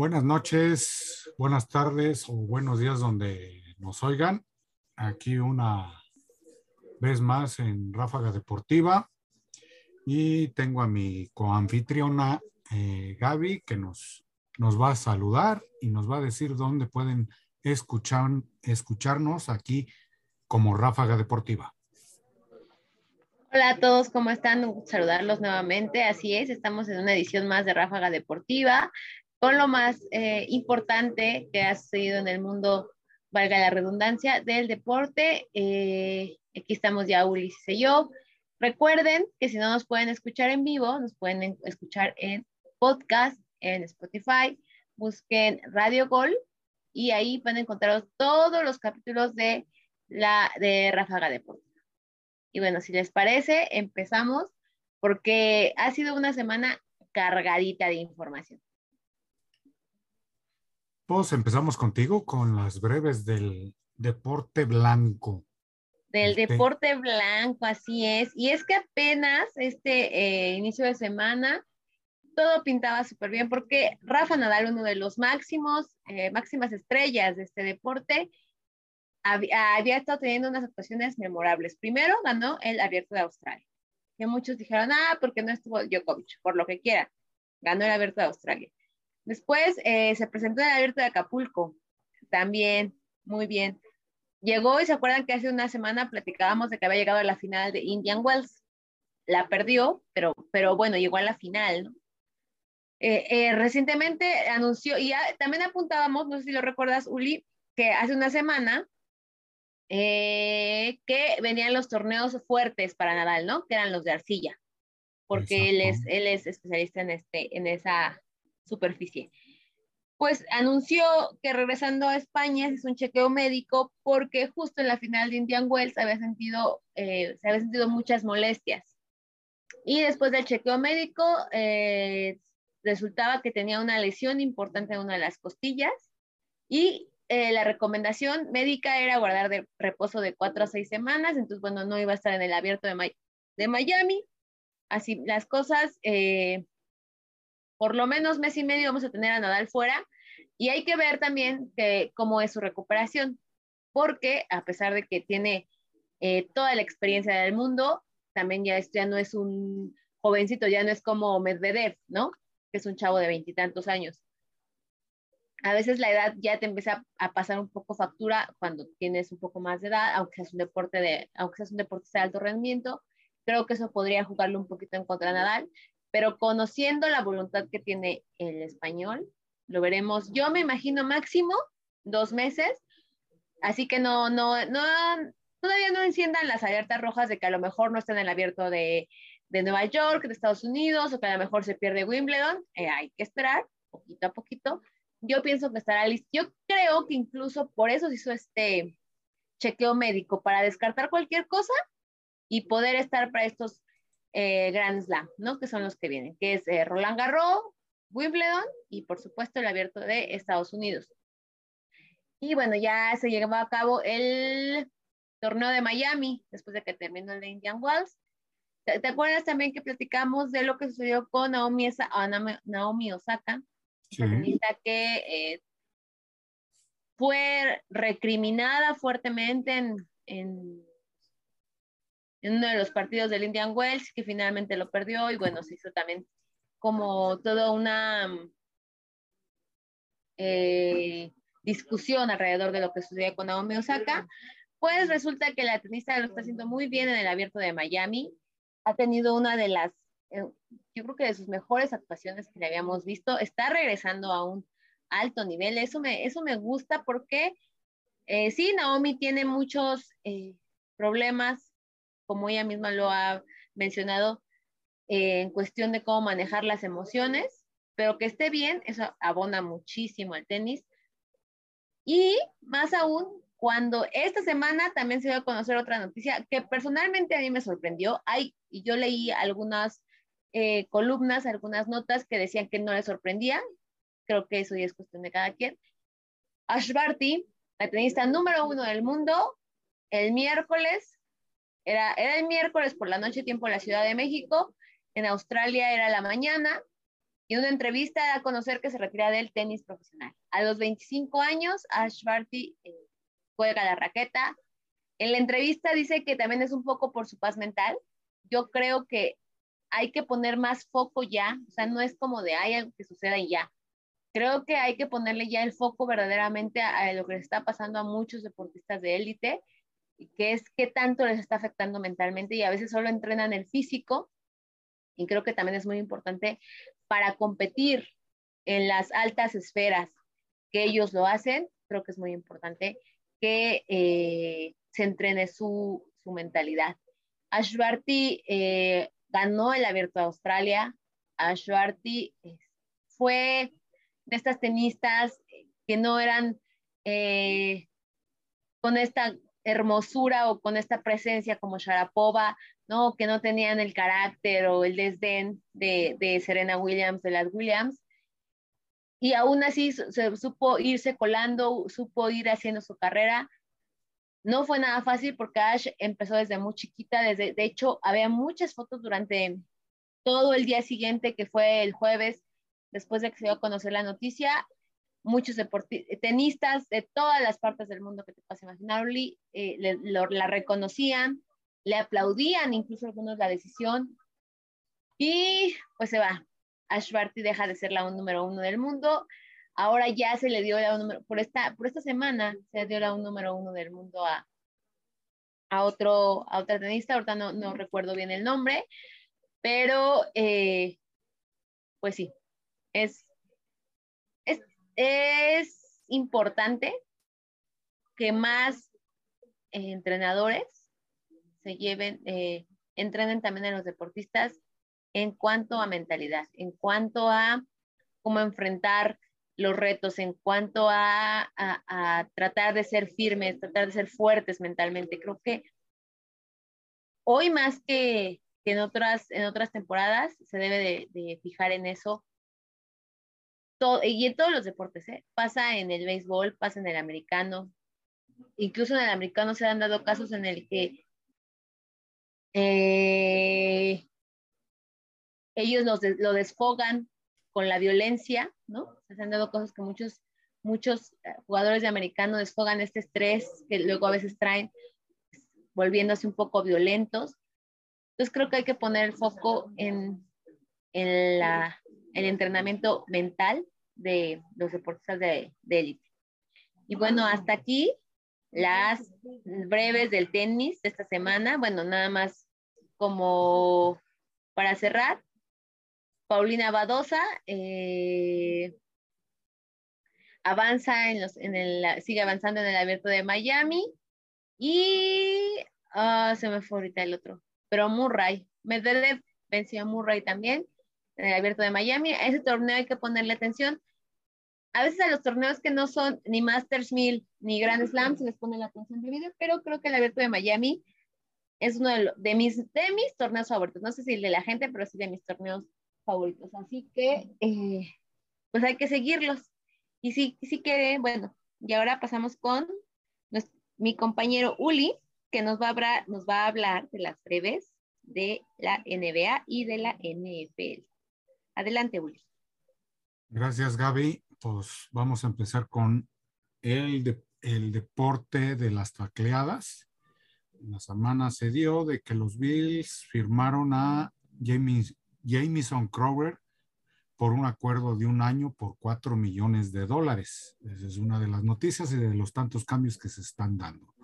Buenas noches, buenas tardes o buenos días donde nos oigan. Aquí una vez más en Ráfaga Deportiva y tengo a mi coanfitriona eh, Gaby que nos, nos va a saludar y nos va a decir dónde pueden escuchar, escucharnos aquí como Ráfaga Deportiva. Hola a todos, ¿cómo están? Saludarlos nuevamente. Así es, estamos en una edición más de Ráfaga Deportiva con lo más eh, importante que ha sucedido en el mundo, valga la redundancia, del deporte. Eh, aquí estamos ya Ulises y yo. Recuerden que si no nos pueden escuchar en vivo, nos pueden escuchar en podcast, en Spotify, busquen Radio Gol y ahí pueden encontrar todos los capítulos de la de Ráfaga Deportiva. Y bueno, si les parece, empezamos porque ha sido una semana cargadita de información. Pues empezamos contigo con las breves del deporte blanco. Del este deporte blanco, así es. Y es que apenas este eh, inicio de semana todo pintaba súper bien porque Rafa Nadal, uno de los máximos, eh, máximas estrellas de este deporte, había, había, estado teniendo unas actuaciones memorables. Primero ganó el Abierto de Australia, que muchos dijeron, ah, porque no estuvo Djokovic, por lo que quiera. Ganó el Abierto de Australia. Después eh, se presentó en el Abierto de Acapulco, también, muy bien. Llegó y se acuerdan que hace una semana platicábamos de que había llegado a la final de Indian Wells. La perdió, pero, pero bueno, llegó a la final, ¿no? Eh, eh, recientemente anunció, y también apuntábamos, no sé si lo recuerdas, Uli, que hace una semana que venían los torneos fuertes para Nadal, ¿no? Que eran los de arcilla, porque él es, él es especialista en, este, en esa superficie. Pues anunció que regresando a España hizo un chequeo médico porque justo en la final de Indian Wells había sentido, eh, se había sentido muchas molestias. Y después del chequeo médico eh, resultaba que tenía una lesión importante en una de las costillas y eh, la recomendación médica era guardar de reposo de cuatro a seis semanas, entonces bueno, no iba a estar en el abierto de, de Miami. Así las cosas, por lo menos mes y medio vamos a tener a Nadal fuera y hay que ver también que, cómo es su recuperación, porque a pesar de que tiene eh, toda la experiencia del mundo, también ya, ya no es un jovencito, ya no es como Medvedev, ¿no? Que es un chavo de veintitantos años. A veces la edad ya te empieza a pasar un poco factura cuando tienes un poco más de edad, aunque seas un deporte de, aunque seas un deportista de alto rendimiento. Creo que eso podría jugarle un poquito en contra de Nadal, pero conociendo la voluntad que tiene el español, lo veremos. Yo me imagino máximo dos meses, así que no, no, no, todavía no enciendan las alertas rojas de que a lo mejor no está en el abierto de, de Nueva York, de Estados Unidos, o que a lo mejor se pierde Wimbledon. Eh, hay que esperar poquito a poquito. Yo pienso que estará listo. Yo creo que incluso por eso se hizo este chequeo médico, para descartar cualquier cosa y poder estar para estos eh, Grand Slam, ¿no? Que son los que vienen, que es eh, Roland Garros, Wimbledon y por supuesto el abierto de Estados Unidos. Y bueno, ya se llevó a cabo el torneo de Miami después de que terminó el de Indian Wells. ¿Te, acuerdas también que platicamos de lo que sucedió con Naomi, Naomi Osaka? Sí. que eh, fue recriminada fuertemente en, en en uno de los partidos del Indian Wells, que finalmente lo perdió y bueno, se hizo también como toda una eh, discusión alrededor de lo que sucedió con Naomi Osaka, pues resulta que la tenista lo está haciendo muy bien en el abierto de Miami, ha tenido una de las, eh, yo creo que de sus mejores actuaciones que le habíamos visto, está regresando a un alto nivel, eso me, eso me gusta porque eh, sí, Naomi tiene muchos problemas como ella misma lo ha mencionado, eh, en cuestión de cómo manejar las emociones, pero que esté bien, eso abona muchísimo al tenis. Y más aún, cuando esta semana también se dio a conocer otra noticia que personalmente a mí me sorprendió. Hay, y yo leí algunas eh, columnas, algunas notas que decían que no le sorprendía. Creo que eso ya es cuestión de cada quien. Ash Barty, la tenista número uno del mundo, el miércoles era, el miércoles por la noche, tiempo de la Ciudad de México. En Australia era la mañana. Y en una entrevista da a conocer que se retira del tenis profesional. A los 25 años, Ash Barty eh, juega la raqueta. En la entrevista dice que también es un poco por su paz mental. Yo creo que hay que poner más foco ya, o sea, no es como de hay algo que suceda y ya. Creo que hay que ponerle ya el foco verdaderamente a, lo que está pasando a muchos deportistas de élite, que es qué tanto les está afectando mentalmente y a veces solo entrenan el físico. Y creo que también es muy importante para competir en las altas esferas que ellos lo hacen, creo que es muy importante que eh, se entrene su, su mentalidad. Ash Barty eh, ganó el Abierto de Australia. Ash Barty eh, fue de estas tenistas que no eran con esta hermosura o con esta presencia como Sharapova, ¿no? Que no tenían el carácter o el desdén de, de Serena Williams, de las Williams. Y aún así se supo irse colando, supo ir haciendo su carrera. No fue nada fácil porque Ash empezó desde muy chiquita, desde, de hecho, había muchas fotos durante todo el día siguiente, que fue el jueves, después de que se dio a conocer la noticia, muchos tenistas de todas las partes del mundo que te puedas imaginar, eh, la reconocían, le aplaudían incluso algunos la decisión y pues se va. Ash Barty deja de ser la número uno del mundo. Ahora ya se le dio la número, por esta, por esta semana se le dio la un número uno del mundo a, a, otro, a otra tenista, ahorita no, no recuerdo bien el nombre, pero eh, pues sí, es, es, importante que más eh, entrenadores se lleven, eh, entrenen también a los deportistas en cuanto a mentalidad, en cuanto a cómo enfrentar los retos, en cuanto a, tratar de ser firmes, tratar de ser fuertes mentalmente. Creo que hoy más que, en, otras, en otras temporadas se debe de, fijar en eso. Y en todos los deportes, ¿eh? pasa en el béisbol, pasa en el americano, incluso en el americano se han dado casos en el que eh, ellos lo desfogan con la violencia, ¿no? Se han dado cosas que muchos, muchos eh, jugadores de americano desfogan este estrés que luego a veces traen volviéndose un poco violentos. Entonces creo que hay que poner el foco en, en la, el entrenamiento mental de los deportistas de élite. y bueno, hasta aquí las breves del tenis de esta semana. Bueno, nada más como para cerrar, Paulina Badosa eh, avanza en los, en el, sigue avanzando en el abierto de Miami y ah, se me fue ahorita el otro, pero Murray, Medvedev venció a Murray también en el abierto de Miami. A ese torneo hay que ponerle atención. A veces a los torneos que no son ni Masters 1000 ni Grand Slam se les pone la atención de video, pero creo que el abierto de Miami es uno de, mis, de mis torneos favoritos. No sé si el de la gente, pero sí de mis torneos favoritos. Así que, eh, pues hay que seguirlos. Y sí, sí que, bueno, y ahora pasamos con mi compañero Uli, que nos va, a hablar, nos va a hablar de las breves de la NBA y de la NFL. Adelante, Uli. Gracias, Gaby. Pues vamos a empezar con el, el deporte de las tacleadas. La semana se dio de que los Bills firmaron a James Jamison Crowder por un acuerdo de un año por cuatro millones de dólares. Esa es una de las noticias y de los tantos cambios que se están dando.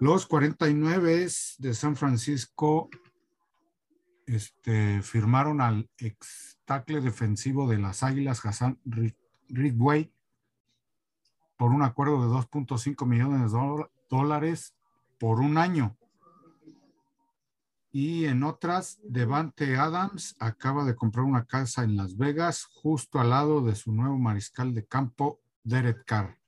Los 49 de San Francisco este, firmaron al ex tackle defensivo de las Águilas, Hassan Ridway, por un acuerdo de 2.5 millones de dólares por un año. Y en otras, Devante Adams acaba de comprar una casa en Las Vegas, justo al lado de su nuevo mariscal de campo, Derek Carr.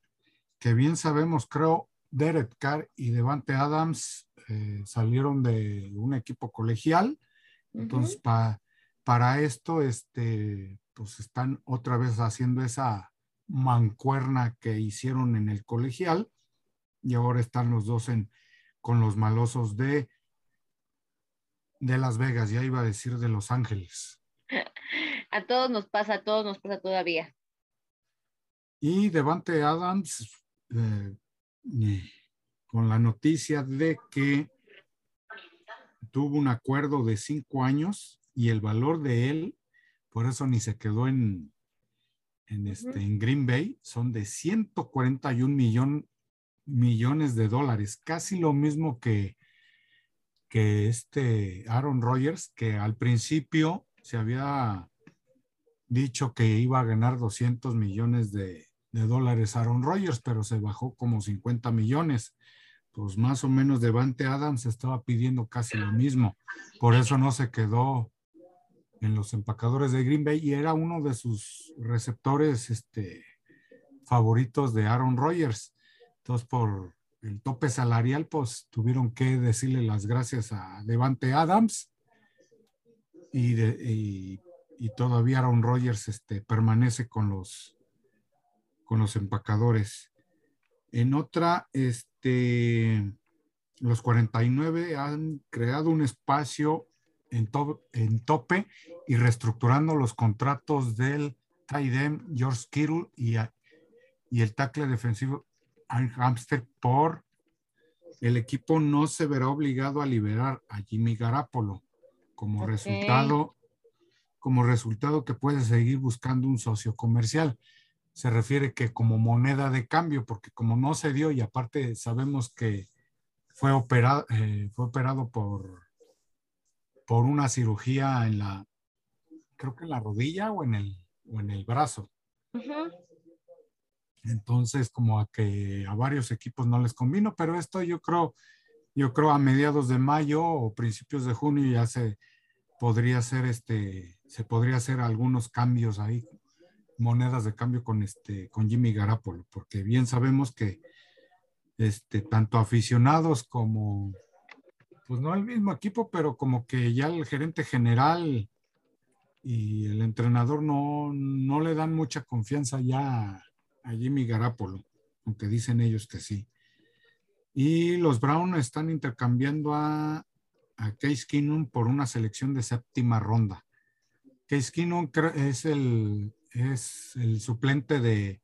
Que bien sabemos, creo, Derek Carr y Devante Adams eh, salieron de un equipo colegial. Entonces, para esto, este, pues están otra vez haciendo esa mancuerna que hicieron en el colegial y ahora están los dos en, con los malosos de de Las Vegas, ya iba a decir de Los Ángeles. A todos nos pasa, a todos nos pasa todavía. Y Devante Adams, eh, con la noticia de que tuvo un acuerdo de cinco años y el valor de él, por eso ni se quedó en, en, este, en Green Bay, son de 141 millón, millones de dólares, casi lo mismo que, que este Aaron Rodgers, que al principio se había dicho que iba a ganar 200 millones de, de dólares Aaron Rodgers, pero se bajó como 50 millones. Pues más o menos Devante Adams estaba pidiendo casi lo mismo. Por eso no se quedó en los empacadores de Green Bay y era uno de sus receptores este, favoritos de Aaron Rodgers. Entonces, por el tope salarial, pues tuvieron que decirle las gracias a Devante Adams y, y, todavía Aaron Rodgers este, permanece con los, con los empacadores. En otra, este, los 49 han creado un espacio en, en tope y reestructurando los contratos del tight George Kittle y, y el tackle defensivo Hamster por el equipo no se verá obligado a liberar a Jimmy Garapolo como resultado como resultado que puede seguir buscando un socio comercial se refiere que como moneda de cambio, porque como no se dio y aparte sabemos que fue operado, eh, fue operado por, por una cirugía en la, creo que en la rodilla o en el, o en el brazo. Entonces, como a que a varios equipos no les convino, pero esto yo creo, yo creo a mediados de mayo o principios de junio ya se podría hacer este, se podría hacer algunos cambios ahí monedas de cambio con este con Jimmy Garapolo, porque bien sabemos que este tanto aficionados como pues no el mismo equipo, pero como que ya el gerente general y el entrenador no, no le dan mucha confianza ya a Jimmy Garapolo, aunque dicen ellos que sí. Y los Brown están intercambiando a, a Case Keenum por una selección de séptima ronda. Case Keenum es el es el suplente de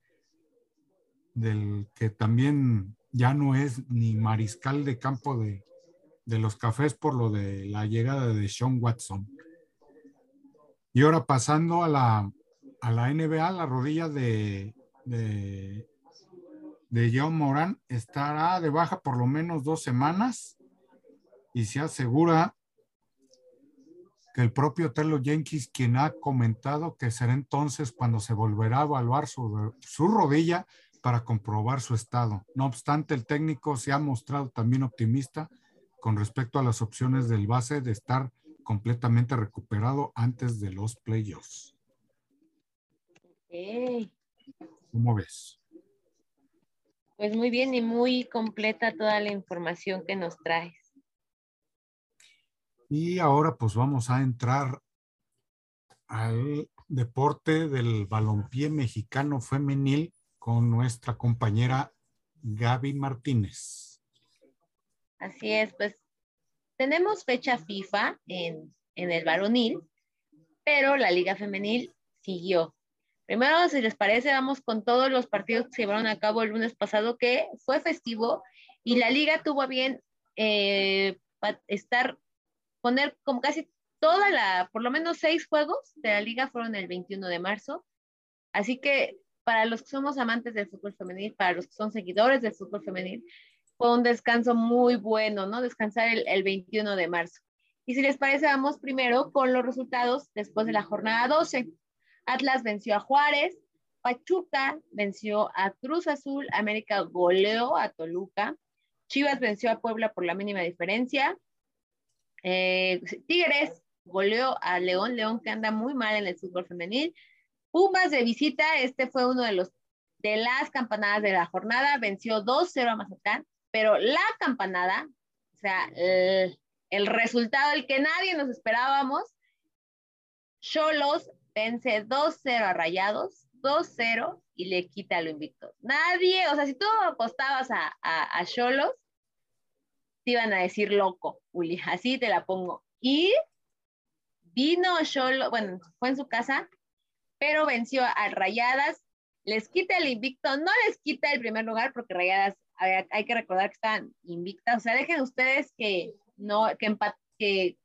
del que también ya no es ni mariscal de campo de, los cafés por lo de la llegada de Sean Watson. Y ahora pasando a la, a la NBA, la rodilla de, de, de John Moran estará de baja por lo menos dos semanas y se asegura que el propio Telo Jenkins, quien ha comentado que será entonces cuando se volverá a evaluar su, su rodilla para comprobar su estado. No obstante, el técnico se ha mostrado también optimista con respecto a las opciones del base de estar completamente recuperado antes de los playoffs. ¿Cómo ves? Pues muy bien y muy completa toda la información que nos traes. Y ahora pues vamos a entrar al deporte del balompié mexicano femenil con nuestra compañera Gaby Martínez. Así es, pues tenemos fecha FIFA en, en el varonil, pero la liga femenil siguió. Primero, si les parece, vamos con todos los partidos que se llevaron a cabo el lunes pasado, que fue festivo, y la liga tuvo bien eh, estar poner como casi toda la, por lo menos seis juegos de la liga fueron el 21 de marzo. Así que para los que somos amantes del fútbol femenil, para los que son seguidores del fútbol femenil, fue un descanso muy bueno, ¿no? Descansar el, el 21 de marzo. Y si les parece, vamos primero con los resultados después de la jornada 12. Atlas venció a Juárez, Pachuca venció a Cruz Azul, América goleó a Toluca, Chivas venció a Puebla por la mínima diferencia, eh, Tigres goleó a León, León que anda muy mal en el fútbol femenil. Pumas de visita, este fue uno de los de las campanadas de la jornada, venció 2-0 a Mazatlán, pero la campanada, o sea, el, resultado, el que nadie nos esperábamos, Cholos vence 2-0 a Rayados, 2-0 y le quita lo invicto. Nadie, o sea, si tú apostabas a Cholos, te iban a decir loco, Uli, así te la pongo. Y vino Cholo, bueno, fue en su casa, pero venció a Rayadas, les quita el invicto, no les quita el primer lugar porque Rayadas, hay, que recordar que están invictas, o sea, dejen ustedes que no, que, que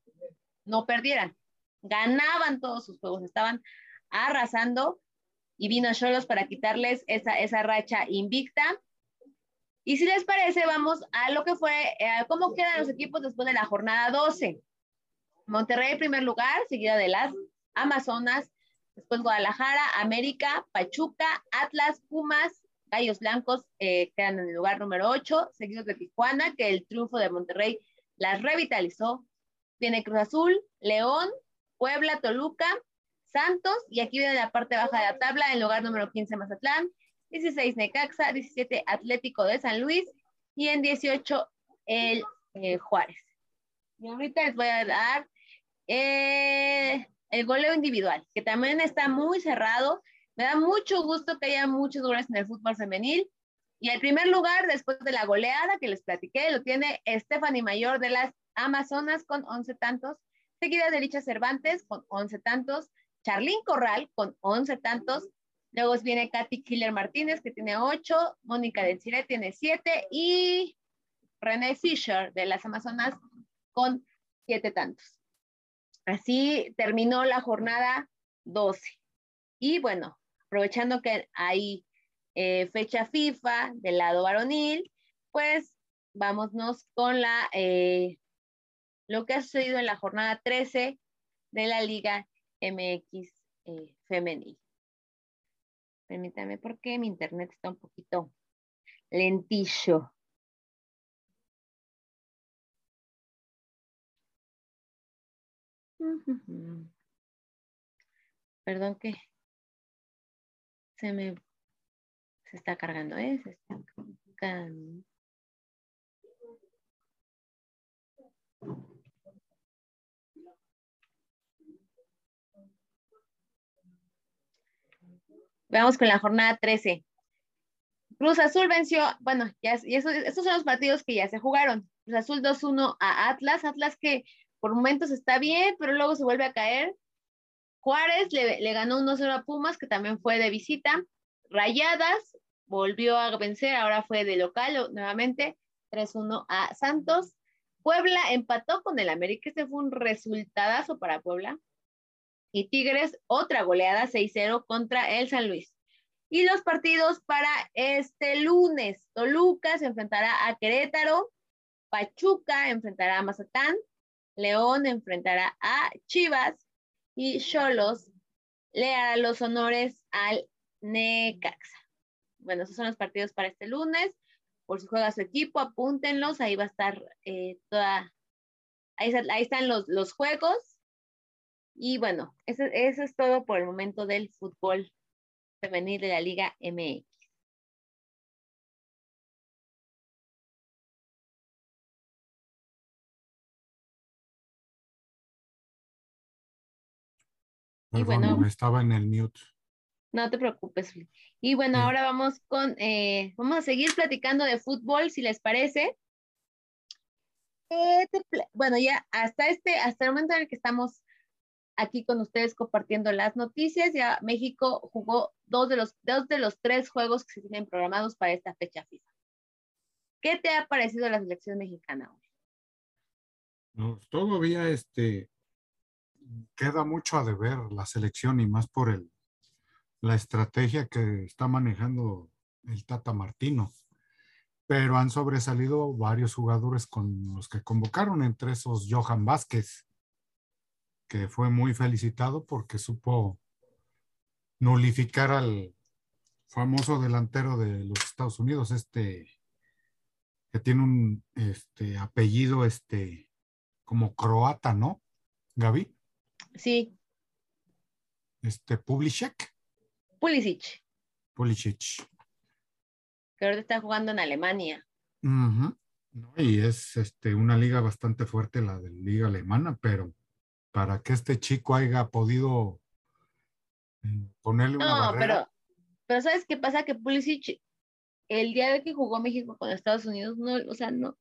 no perdieran, ganaban todos sus juegos, estaban arrasando y vino Cholos para quitarles esa, esa racha invicta. Y si les parece, vamos a lo que fue, eh, cómo quedan los equipos después de la jornada 12. Monterrey en primer lugar, seguida de las Amazonas, después Guadalajara, América, Pachuca, Atlas, Pumas, Gallos Blancos eh, quedan en el lugar número 8, seguidos de Tijuana, que el triunfo de Monterrey las revitalizó. Viene Cruz Azul, León, Puebla, Toluca, Santos, y aquí viene la parte baja de la tabla, en lugar número 15 Mazatlán, 16 Necaxa, 17 Atlético de San Luis, y en 18 el eh, Juárez. Y ahorita les voy a dar eh, el goleo individual, que también está muy cerrado. Me da mucho gusto que haya muchos goles en el fútbol femenil. Y el primer lugar, después de la goleada que les platiqué, lo tiene Stephanie Mayor de las Amazonas con 11 tantos, seguida de Licha Cervantes con 11 tantos, Charlín Corral con 11 tantos, luego viene Katy Killer Martínez que tiene 8, Mónica del tiene 7 y René Fisher de las Amazonas con 7 tantos. Así terminó la jornada 12. Y bueno, aprovechando que hay eh, fecha FIFA del lado varonil, pues vámonos con la, eh, lo que ha sucedido en la jornada 13 de la Liga MX eh, femenil. Permítame porque mi internet está un poquito lentillo. Perdón que se me se está cargando, ¿eh? Se está cargando. Vamos con la jornada 13. Cruz Azul venció, bueno, ya, y estos son los partidos que ya se jugaron. Cruz Azul 2-1 a Atlas, Atlas que por momentos está bien, pero luego se vuelve a caer. Juárez le, ganó 1-0 a Pumas, que también fue de visita. Rayadas volvió a vencer, ahora fue de local nuevamente, 3-1 a Santos. Puebla empató con el América, este fue un resultadazo para Puebla y Tigres otra goleada 6-0 contra el San Luis. Y los partidos para este lunes, Toluca se enfrentará a Querétaro, Pachuca enfrentará a Mazatán, León enfrentará a Chivas y Cholos le hará los honores al Necaxa. Bueno, esos son los partidos para este lunes. Por si juega su equipo, apúntenlos. Ahí va a estar eh, toda. Ahí, están los, los juegos y bueno, eso, es todo por el momento del fútbol femenil de la Liga MX. Y bueno, estaba en el mute. No te preocupes. Y bueno, ahora vamos con, eh, vamos a seguir platicando de fútbol, si les parece. Eh, bueno, ya hasta este, hasta el momento en el que estamos aquí con ustedes compartiendo las noticias. Ya México jugó dos de los, dos de los tres juegos que se tienen programados para esta fecha FIFA. ¿Qué te ha parecido la selección mexicana hoy? Todavía este, queda mucho a deber la selección y más por el, la estrategia que está manejando el Tata Martino. Pero han sobresalido varios jugadores con los que convocaron, entre esos Johan Vázquez, que fue muy felicitado porque supo nulificar al famoso delantero de los Estados Unidos, este que tiene un este, apellido este como croata, ¿no? Gaby. Sí. Este Pulisic. Pulisic. Pulisic. Que ahora está jugando en Alemania. y es este, una liga bastante fuerte la de la liga alemana, pero para que este chico haya podido mm, ponerle una no, Pero, pero ¿sabes qué pasa? Que Pulisic, el día de que jugó México con Estados Unidos, no, o sea, no.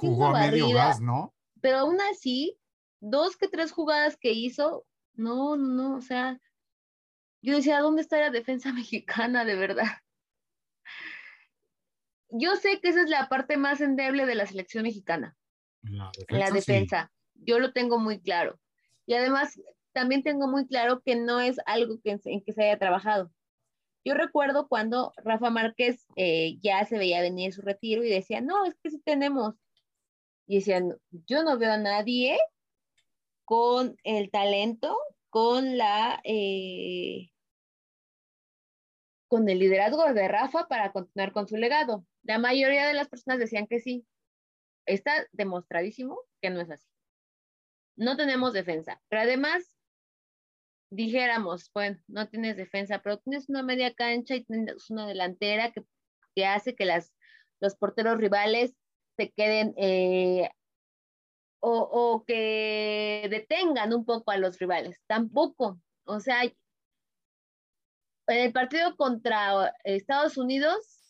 jugó a medio gas, ¿no? Pero aún así, dos que tres jugadas que hizo, no, no, o sea, yo decía, ¿dónde está la defensa mexicana de verdad? Yo sé que esa es la parte más endeble de la selección mexicana, la defensa. Yo lo tengo muy claro. Y además, también tengo muy claro que no es algo en que se haya trabajado. Yo recuerdo cuando Rafa Márquez eh, ya se veía venir su retiro y decía, no, es que sí tenemos. Y decían, yo no veo a nadie con el talento, con la... Eh, con el liderazgo de Rafa para continuar con su legado. La mayoría de las personas decían que sí. Está demostradísimo que no es así. No tenemos defensa, pero además dijéramos, bueno, no tienes defensa, pero tienes una media cancha y tienes una delantera que, que hace que las, los porteros rivales se queden eh, o, o, que detengan un poco a los rivales. Tampoco. O sea, en el partido contra Estados Unidos,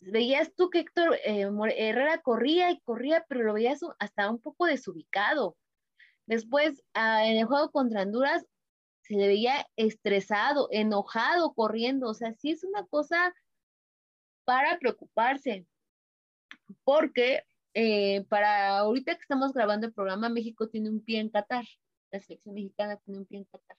veías tú que Héctor eh, Herrera corría y corría, pero lo veías hasta un poco desubicado. Después, ah, en el juego contra Honduras, se le veía estresado, enojado, corriendo. O sea, sí es una cosa para preocuparse. Porque eh, para ahorita que estamos grabando el programa, México tiene un pie en Qatar. La selección mexicana tiene un pie en Qatar.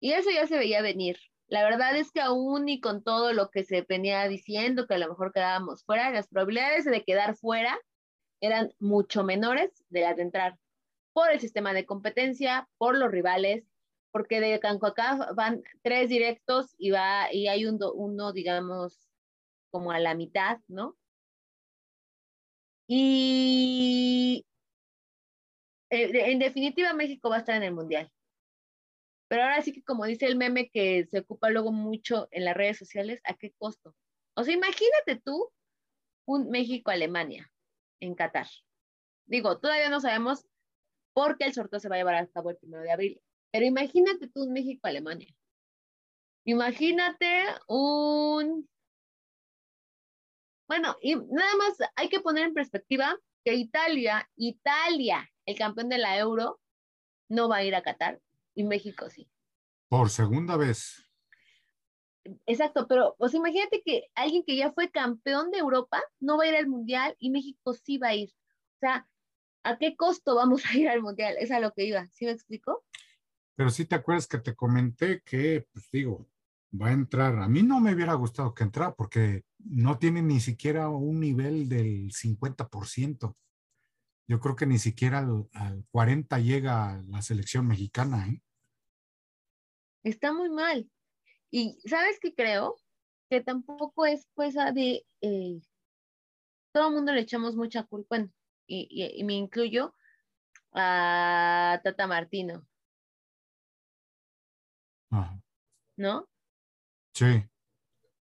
Y eso ya se veía venir. La verdad es que aún y con todo lo que se venía diciendo, que a lo mejor quedábamos fuera, las probabilidades de quedar fuera eran mucho menores de las de entrar por el sistema de competencia, por los rivales, porque de Cancoacá van tres directos y va y hay un uno, digamos, como a la mitad, ¿no? Y en definitiva México va a estar en el Mundial. Pero ahora sí que como dice el meme que se ocupa luego mucho en las redes sociales, ¿a qué costo? O sea, imagínate tú un México-Alemania en Qatar. Digo, todavía no sabemos por qué el sorteo se va a llevar a cabo el primero de abril. Pero imagínate tú un México-Alemania. Imagínate un... Bueno, y nada más hay que poner en perspectiva que Italia, Italia, el campeón de la Euro, no va a ir a Qatar y México sí. Por segunda vez. Exacto, pero pues imagínate que alguien que ya fue campeón de Europa no va a ir al Mundial y México sí va a ir. O sea, ¿a qué costo vamos a ir al Mundial? Es a lo que iba, ¿sí me explico? Pero sí te acuerdas que te comenté que, pues digo, va a entrar. A mí no me hubiera gustado que entrara porque no tiene ni siquiera un nivel del 50%. Yo creo que ni siquiera al, 40 llega la selección mexicana. ¿eh? Está muy mal. Y sabes qué creo? Que tampoco es cosa de... Eh, todo el mundo le echamos mucha culpa, y me incluyo a Tata Martino. ¿No? Sí.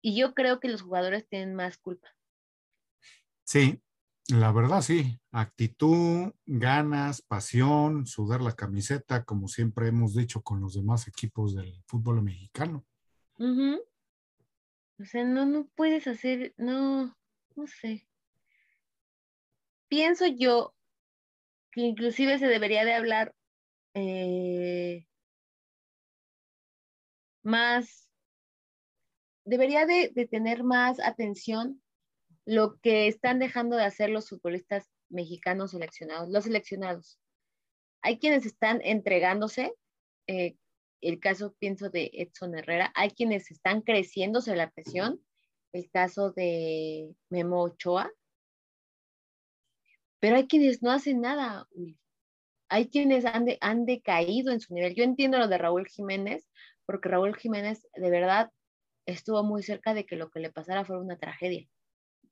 Y yo creo que los jugadores tienen más culpa. Sí, la verdad sí. Actitud, ganas, pasión, sudar la camiseta, como siempre hemos dicho con los demás equipos del fútbol mexicano. O sea, no, no puedes hacer, no, no sé. Pienso yo que inclusive se debería de hablar eh, más, debería de, tener más atención lo que están dejando de hacer los futbolistas mexicanos seleccionados, los seleccionados. Hay quienes están entregándose, eh, el caso pienso de Edson Herrera, hay quienes están creciéndose la presión, el caso de Memo Ochoa, pero hay quienes no hacen nada, hay quienes han, han decaído en su nivel. Yo entiendo lo de Raúl Jiménez, porque Raúl Jiménez de verdad estuvo muy cerca de que lo que le pasara fuera una tragedia.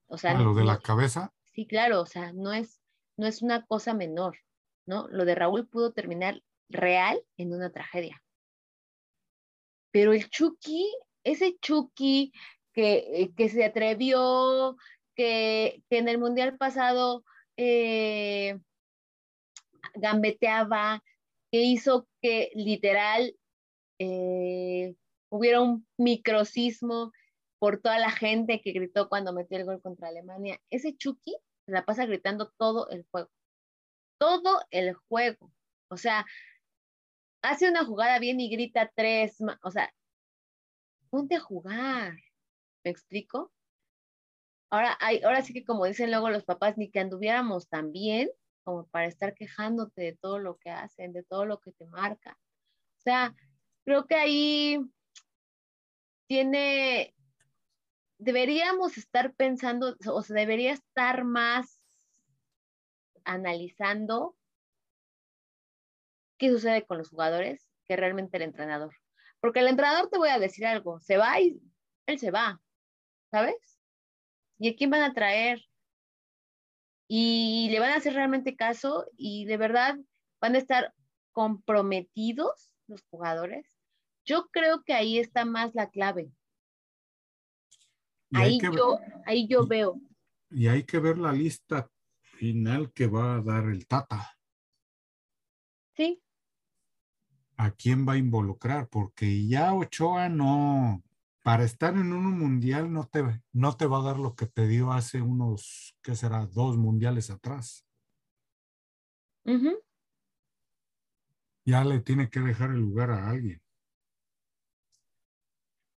O sea, lo de la cabeza. Sí, claro, o sea, no es, no es una cosa menor, ¿no? Lo de Raúl pudo terminar real en una tragedia. Pero el Chucky, ese Chucky que, que se atrevió, que, que, en el mundial pasado eh, gambeteaba, que hizo que literal eh, hubiera un microcismo por toda la gente que gritó cuando metió el gol contra Alemania. Ese Chucky la pasa gritando todo el juego. todo el juego. O sea, hace una jugada bien y grita tres, o sea, ponte a jugar. ¿Me explico? Ahora, hay, ahora sí que como dicen luego los papás, ni que anduviéramos tan bien como para estar quejándote de todo lo que hacen, de todo lo que te marca. O sea, creo que ahí tiene, deberíamos estar pensando, o sea, debería estar más analizando qué sucede con los jugadores que realmente el entrenador. Porque el entrenador te voy a decir algo, se va y él se va, ¿sabes? ¿Y a quién van a traer? Y le van a hacer realmente caso y de verdad van a estar comprometidos los jugadores. Yo creo que ahí está más la clave. Ahí yo, ahí yo veo. Y hay que ver la lista final que va a dar el Tata. Sí. ¿A quién va a involucrar? Porque ya Ochoa no, para estar en un mundial no te, no te va a dar lo que te dio hace unos, ¿qué será? Dos mundiales atrás. Ya le tiene que dejar el lugar a alguien.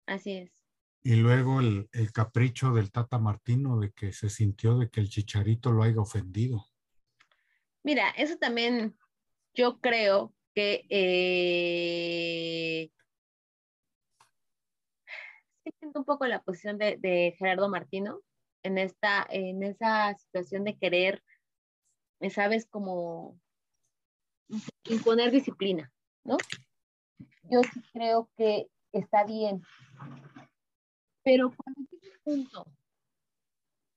Así es. Y luego el, capricho del Tata Martino de que se sintió de que el chicharito lo haya ofendido. Mira, eso también yo creo que eh, un poco la posición de, Gerardo Martino en esta, en esa situación de querer, sabes, como imponer disciplina, ¿no? Yo sí creo que está bien pero cuando llega un punto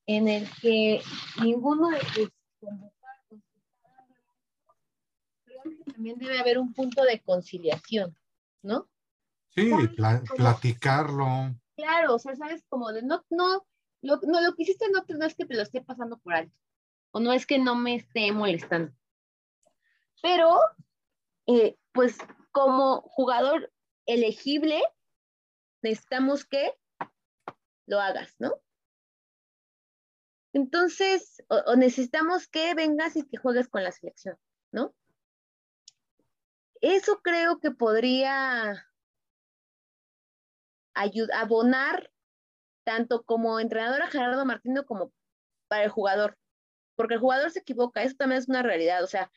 en el que ninguno de tus convocados creo que también debe haber un punto de conciliación, ¿no? Sí, platicarlo. Claro, o sea, sabes como de no, no, lo, no, lo que hiciste no, es que te lo esté pasando por alto, o no es que no me esté molestando. Pero, eh, pues como jugador elegible, necesitamos que lo hagas, ¿no? Entonces, o, necesitamos que vengas y que juegues con la selección, ¿no? Eso creo que podría abonar tanto como entrenador a Gerardo Martino como para el jugador, porque el jugador se equivoca, eso también es una realidad, o sea,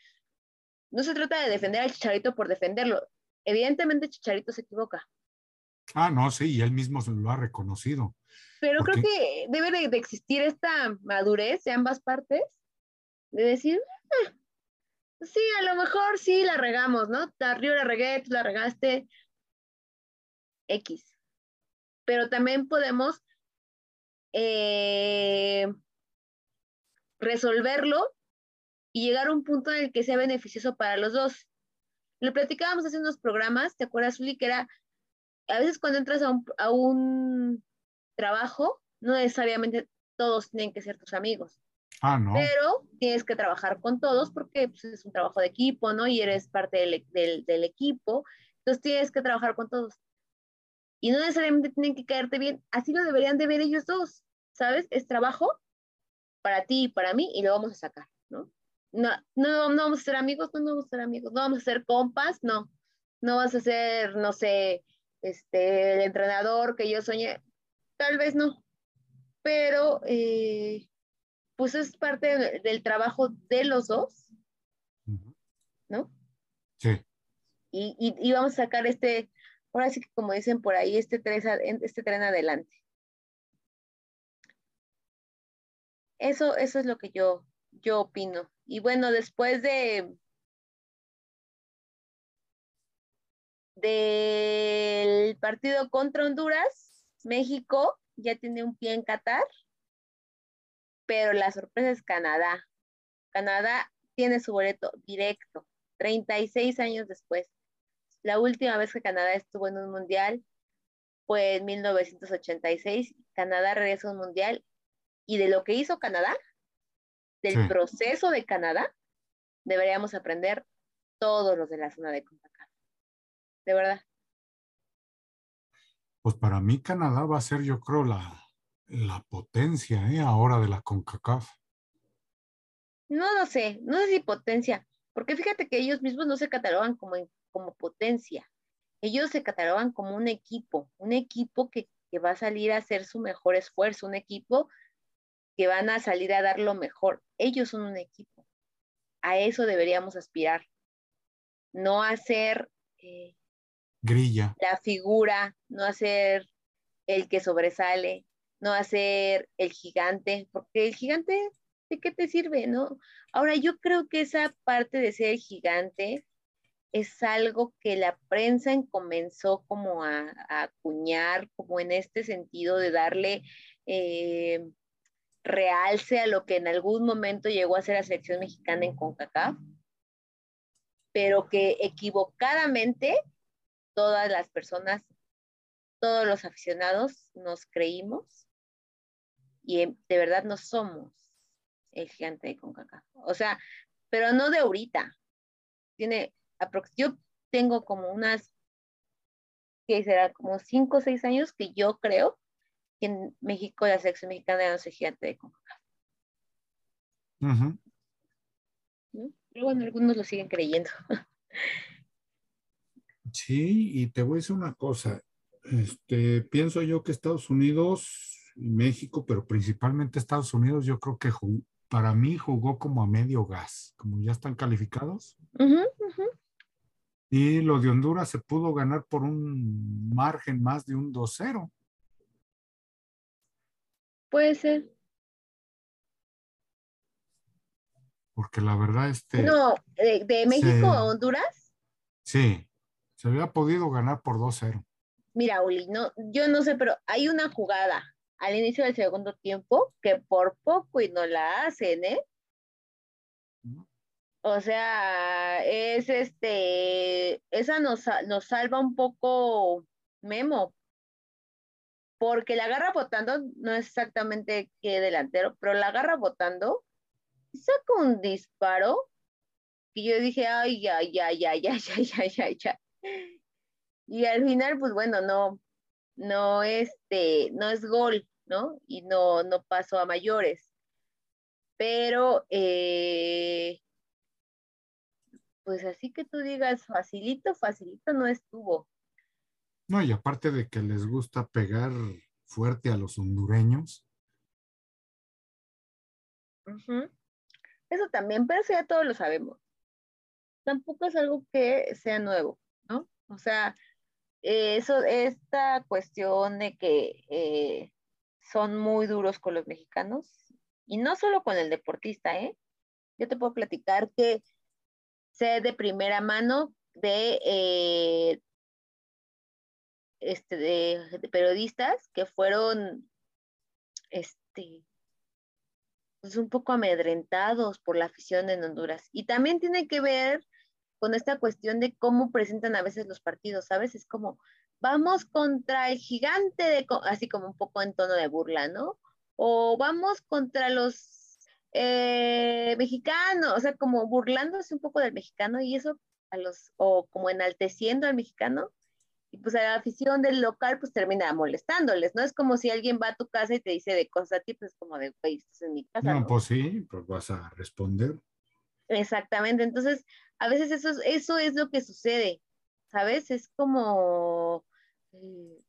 no se trata de defender al Chicharito por defenderlo, evidentemente Chicharito se equivoca. Ah, no, sí, y él mismo lo ha reconocido. Pero creo que debe de, existir esta madurez de ambas partes, de decir, ah, sí, a lo mejor sí la regamos, ¿no? Yo la regué, tú la regaste, X. Pero también podemos eh, resolverlo y llegar a un punto en el que sea beneficioso para los dos. Lo platicábamos hace unos programas, ¿te acuerdas, Uli? Que era, a veces cuando entras a un trabajo, no necesariamente todos tienen que ser tus amigos. Ah, no. Pero tienes que trabajar con todos porque pues, es un trabajo de equipo, ¿no? Y eres parte del, del, equipo. Entonces tienes que trabajar con todos. Y no necesariamente tienen que caerte bien. Así lo deberían de ver ellos dos. ¿Sabes? Es trabajo para ti y para mí y lo vamos a sacar, ¿no? No, no, no vamos a ser amigos, no, no vamos a ser amigos. No vamos a ser compas, no. No vas a ser, no sé, este, el entrenador que yo soñé tal vez no, pero eh, pues es parte del trabajo de los dos, ¿no? Sí. Y, vamos a sacar este, ahora sí que como dicen por ahí, este tren, este tren adelante. Eso, eso es lo que yo, yo opino. Y bueno, después de del partido contra Honduras, México ya tiene un pie en Qatar, pero la sorpresa es Canadá. Canadá tiene su boleto directo, 36 años después. La última vez que Canadá estuvo en un mundial fue en 1986. Canadá regresa a un mundial y de lo que hizo Canadá, del proceso de Canadá, deberíamos aprender todos los de la zona de CONCACAF. De verdad pues para mí Canadá va a ser, yo creo, la, la potencia ¿eh? ahora de la CONCACAF. no lo sé, no sé si potencia, porque fíjate que ellos mismos no se catalogan como, como potencia, ellos se catalogan como un equipo, un equipo que, que va a salir a hacer su mejor esfuerzo, un equipo que van a salir a dar lo mejor. Ellos son un equipo. A eso deberíamos aspirar. No hacer eh, grilla. La figura, no hacer el que sobresale, no hacer el gigante, porque el gigante, ¿de qué te sirve, no? Ahora, yo creo que esa parte de ser el gigante es algo que la prensa comenzó como a, acuñar, como en este sentido de darle eh, realce a lo que en algún momento llegó a ser la selección mexicana en CONCACAF, pero que equivocadamente todas las personas, todos los aficionados nos creímos y de verdad no somos el gigante de CONCACAF. O sea, pero no de ahorita. Tiene yo tengo como unas, que será como cinco o seis años que yo creo que en México la selección mexicana no es gigante de CONCACAF. Pero bueno, algunos lo siguen creyendo. Sí, y te voy a decir una cosa. Este, pienso yo que Estados Unidos y México, pero principalmente Estados Unidos, yo creo que para mí jugó como a medio gas, como ya están calificados. Y lo de Honduras se pudo ganar por un margen más de un 2-0. Puede ser. Porque la verdad, este. No, ¿de, México a Honduras? Sí, se había podido ganar por 2-0. Mira, Uli, no, yo no sé, pero hay una jugada al inicio del segundo tiempo que por poco y no la hacen, ¿eh? O sea, es este, esa nos, nos salva un poco Memo, porque la agarra votando, no es exactamente que delantero, pero la agarra votando, saca un disparo, y yo dije, ay, ya, ya, ya, ya, ya, ya, ya, ya. Y al final, pues bueno, no, no, este, no es gol, ¿no? Y no, no pasó a mayores. Pero, eh, pues así que tú digas, facilito, facilito no estuvo. No, y aparte de que les gusta pegar fuerte a los hondureños. Eso también, pero eso ya todos lo sabemos. Tampoco es algo que sea nuevo, ¿no? O sea, eso, esta cuestión de que eh, son muy duros con los mexicanos, y no solo con el deportista, ¿eh? Yo te puedo platicar que sé de primera mano de eh, este, de, periodistas que fueron este, pues un poco amedrentados por la afición en Honduras. Y también tiene que ver con esta cuestión de cómo presentan a veces los partidos, ¿sabes? Es como, vamos contra el gigante, de, así como un poco en tono de burla, ¿no? O vamos contra los eh, mexicanos, o sea, como burlándose un poco del mexicano y eso a los, o como enalteciendo al mexicano, y pues a la afición del local pues termina molestándoles, ¿no? Es como si alguien va a tu casa y te dice de cosas a ti, pues como de, güey, estás en mi casa. No, pues sí, pues vas a responder. Exactamente, entonces a veces eso, eso es lo que sucede, ¿sabes? Es como eh,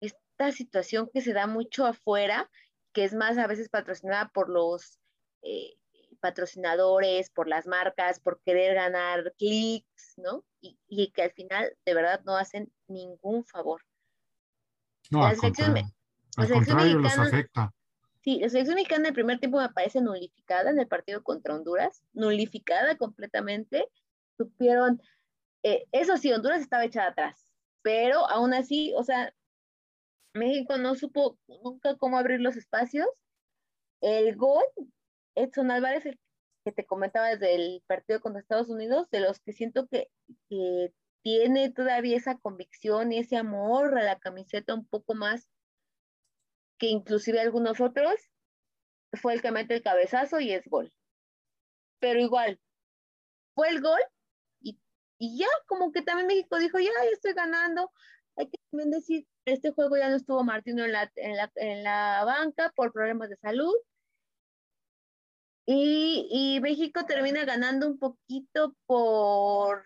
esta situación que se da mucho afuera, que es más a veces patrocinada por los... Eh, patrocinadores, por las marcas, por querer ganar clics, ¿no? Y, que al final de verdad no hacen ningún favor. No, la selección, al contrario, los afecta. Sí, la selección mexicana en el primer tiempo me parece nulificada en el partido contra Honduras, nulificada completamente. Supieron, eh, eso sí, Honduras estaba echada atrás, pero aún así, o sea, México no supo nunca cómo abrir los espacios. El gol Edson Álvarez, el que te comentaba desde el partido contra Estados Unidos, de los que siento que, tiene todavía esa convicción y ese amor a la camiseta un poco más que inclusive algunos otros, fue el que mete el cabezazo y es gol. Pero igual, fue el gol y, ya, como que también México dijo, ya, ya estoy ganando. También decir, este juego ya no estuvo Martino en la, en la, en la banca por problemas de salud Y, y México termina ganando un poquito por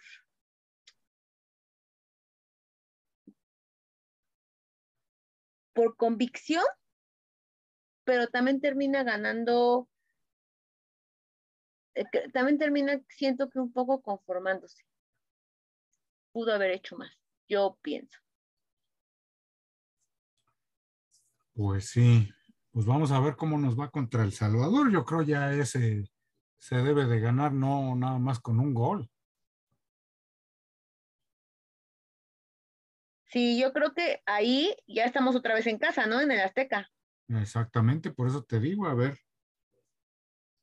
por convicción, pero también termina ganando, eh, también termina, siento que un poco conformándose. Pudo haber hecho más, yo pienso. Pues sí, pues vamos a ver cómo nos va contra El Salvador. Yo creo ya ese se debe de ganar no nada más con un gol. Sí, yo creo que ahí ya estamos otra vez en casa, ¿no? En el Azteca. Exactamente, por eso te digo, a ver,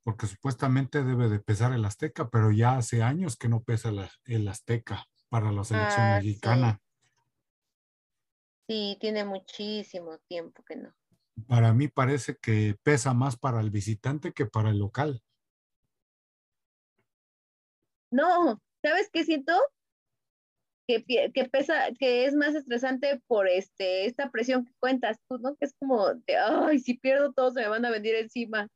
porque supuestamente debe de pesar el Azteca, pero ya hace años que no pesa el Azteca para la selección ah, mexicana. Sí. tiene muchísimo tiempo que no. Para mí parece que pesa más para el visitante que para el local. No, ¿sabes qué siento? que, pesa, que es más estresante por este, esta presión que cuentas tú, ¿no? Que es como de, ay, si pierdo todo se me van a venir encima.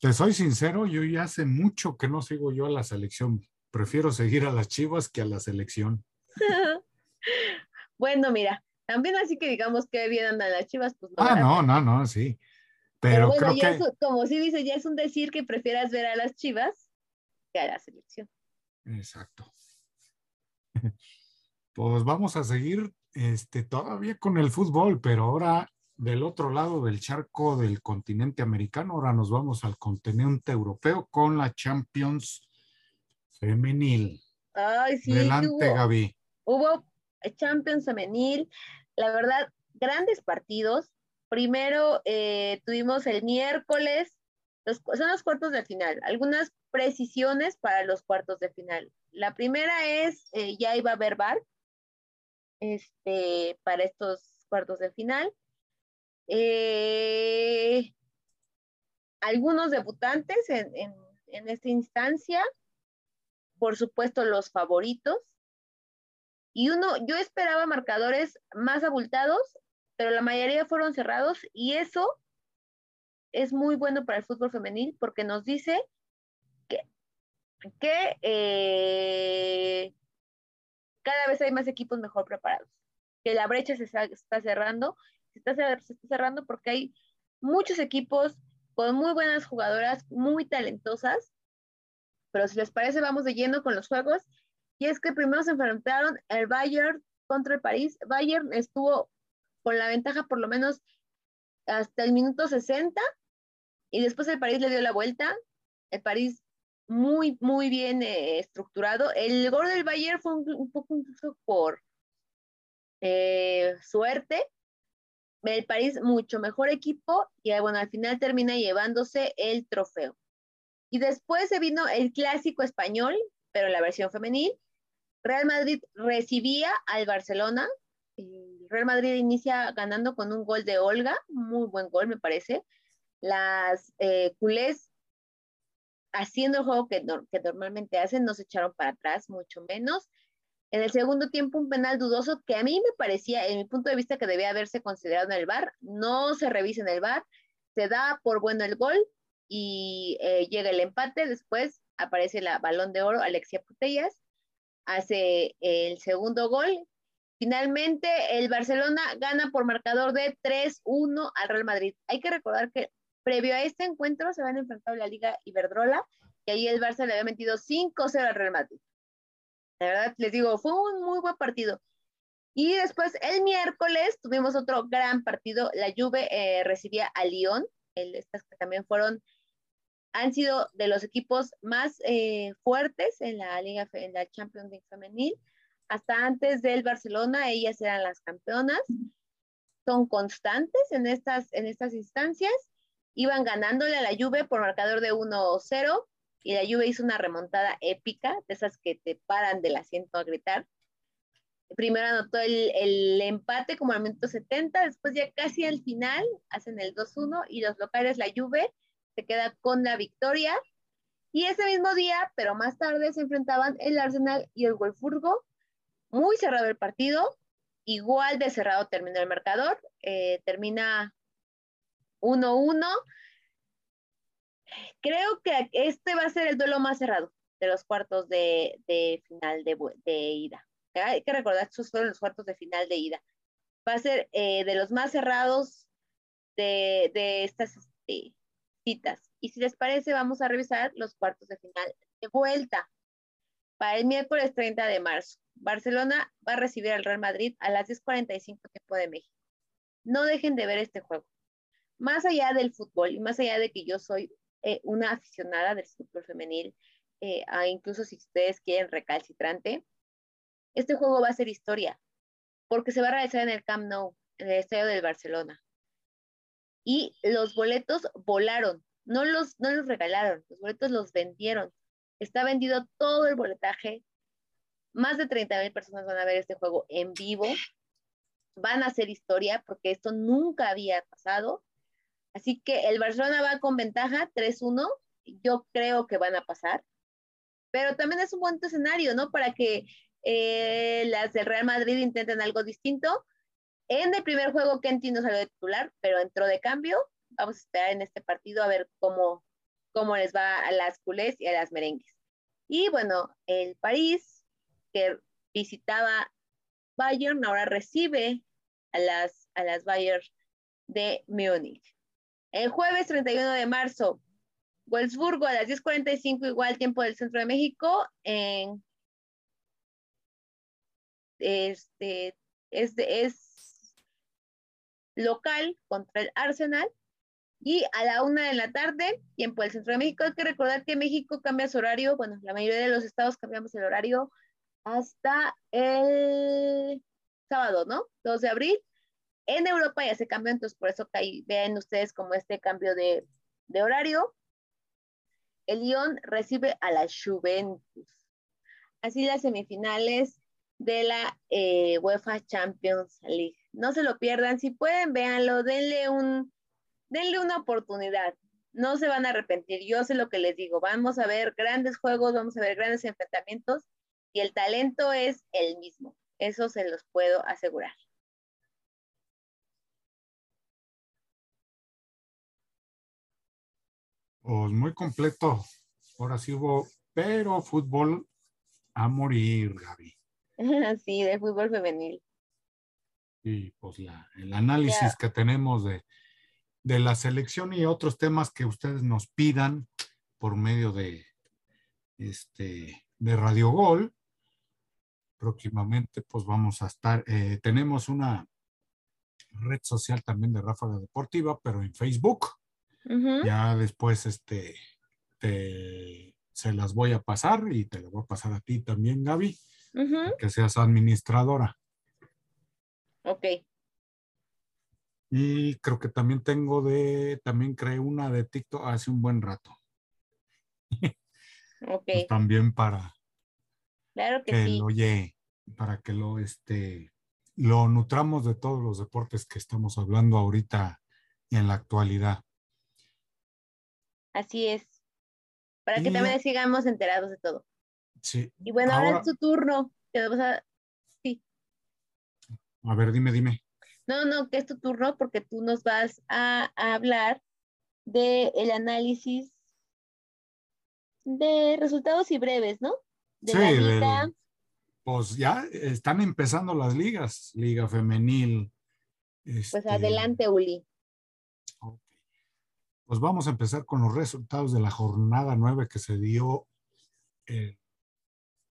Te soy sincero, yo ya hace mucho que no sigo yo a la selección. Prefiero seguir a las Chivas que a la selección. bueno, mira, también así que digamos que bien andan las Chivas, pues no. Ah, no, no, no, sí. Pero, bueno, creo que... como si dice, ya es un decir que prefieras ver a las Chivas que a la selección. Exacto. Pues vamos a seguir este, todavía con el fútbol, pero ahora del otro lado del charco del continente americano, ahora nos vamos al continente europeo con la Champions femenil. Ay, sí. Delante, Gaby. Hubo Champions femenil, la verdad, grandes partidos. Primero eh, tuvimos el miércoles, son los cuartos de final. Algunas precisiones para los cuartos de final. La primera es, eh, ya iba a haber bar este, para estos cuartos de final. Eh, algunos debutantes en, en esta instancia, por supuesto los favoritos. Y uno, yo esperaba marcadores más abultados, pero la mayoría fueron cerrados y eso es muy bueno para el fútbol femenil porque nos dice que eh, cada vez hay más equipos mejor preparados, que la brecha se está, cerrando, se está, se está cerrando porque hay muchos equipos con muy buenas jugadoras, muy talentosas, pero si les parece vamos de lleno con los juegos, y es que primero se enfrentaron el Bayern contra el París, Bayern estuvo con la ventaja por lo menos hasta el minuto 60 y después el París le dio la vuelta, el París muy, muy bien eh, estructurado. El gol del Bayern fue un, poco incluso por eh, suerte. El París, mucho mejor equipo, y bueno, al final termina llevándose el trofeo. Y después se vino el clásico español, pero la versión femenil. Real Madrid recibía al Barcelona. El Real Madrid inicia ganando con un gol de Olga, muy buen gol me parece. Las eh, culés haciendo el juego que, normalmente hacen, no se echaron para atrás, mucho menos. En el segundo tiempo, un penal dudoso que a mí me parecía, en mi punto de vista, que debía haberse considerado en el VAR. No se revisa en el VAR, se da por bueno el gol y eh, llega el empate. Después aparece el balón de oro, Alexia Putellas, hace el segundo gol. Finalmente, el Barcelona gana por marcador de 3-1 al Real Madrid. Hay que recordar que Previo a este encuentro se van enfrentado en la Liga Iberdrola, y ahí el Barça le había metido 5-0 al Real Madrid. La verdad, les digo, fue un muy buen partido. Y después, el miércoles, tuvimos otro gran partido. La Juve eh, recibía a Lyon. estas que también fueron, han sido de los equipos más eh, fuertes en la Liga, en la Champions League femenil. Hasta antes del Barcelona, ellas eran las campeonas. Son constantes en estas, en estas instancias iban ganándole a la Juve por marcador de 1-0 y la Juve hizo una remontada épica, de esas que te paran del asiento a gritar. Primero anotó el, empate como al minuto 70, después ya casi al final hacen el 2-1 y los locales, la Juve, se queda con la victoria. Y ese mismo día, pero más tarde, se enfrentaban el Arsenal y el Wolfsburgo. Muy cerrado el partido, igual de cerrado terminó el marcador, eh, termina 1-1. Creo que este va a ser el duelo más cerrado de los cuartos de, final de, ida. Hay que recordar que fueron los cuartos de final de ida. Va a ser eh, de los más cerrados de, estas este, citas. Y si les parece, vamos a revisar los cuartos de final de vuelta. Para el miércoles 30 de marzo, Barcelona va a recibir al Real Madrid a las 10.45 tiempo de México. No dejen de ver este juego. Más allá del fútbol y más allá de que yo soy eh, una aficionada del fútbol femenil, eh, incluso si ustedes quieren recalcitrante, este juego va a ser historia, porque se va a realizar en el Camp Nou, en el estadio del Barcelona. Y los boletos volaron, no los, no los regalaron, los boletos los vendieron. Está vendido todo el boletaje. Más de 30 mil personas van a ver este juego en vivo. Van a hacer historia porque esto nunca había pasado. Así que el Barcelona va con ventaja 3-1. Yo creo que van a pasar. Pero también es un buen escenario, ¿no? Para que eh, las del Real Madrid intenten algo distinto. En el primer juego, Kenty no salió de titular, pero entró de cambio. Vamos a esperar en este partido a ver cómo, cómo les va a las culés y a las merengues. Y bueno, el París, que visitaba Bayern, ahora recibe a las, a las Bayern de Múnich. El jueves 31 de marzo, Wolfsburgo a las 10.45, igual tiempo del centro de México, en este, es, es local contra el Arsenal. Y a la una de la tarde, tiempo del centro de México, hay que recordar que México cambia su horario, bueno, la mayoría de los estados cambiamos el horario hasta el sábado, ¿no? 2 de abril. En Europa ya se cambió, entonces por eso que ahí vean ustedes como este cambio de, de horario el Lyon recibe a la Juventus. Así las semifinales de la eh, UEFA Champions League. No se lo pierdan, si pueden, véanlo, denle, un, denle una oportunidad. No se van a arrepentir, yo sé lo que les digo. Vamos a ver grandes juegos, vamos a ver grandes enfrentamientos y el talento es el mismo. Eso se los puedo asegurar. Pues muy completo. Ahora sí hubo, pero fútbol a morir, Gaby. Sí, de fútbol femenil. Y pues la, el análisis que tenemos de, de la selección y otros temas que ustedes nos pidan por medio de este de Radio Gol. Próximamente, pues vamos a estar, eh, tenemos una red social también de Ráfaga Deportiva, pero en Facebook. Ya después este, se las voy a pasar y te lo voy a pasar a ti también, Gaby, que seas administradora. Ok. Y creo que también tengo de, también creé una de TikTok hace un buen rato. Ok. Pues también para claro que, lo oye, para que lo, este, lo nutramos de todos los deportes que estamos hablando ahorita en la actualidad. Así es. Para que también sigamos enterados de todo. Sí. Y bueno, ahora, es tu turno. a... A ver, dime, dime. No, no, que es tu turno porque tú nos vas a, hablar del el análisis de resultados y breves, ¿no? De sí, pues ya están empezando las ligas, liga femenil. Pues este, adelante, Uli. Pues vamos a empezar con los resultados de la jornada 9 que se dio el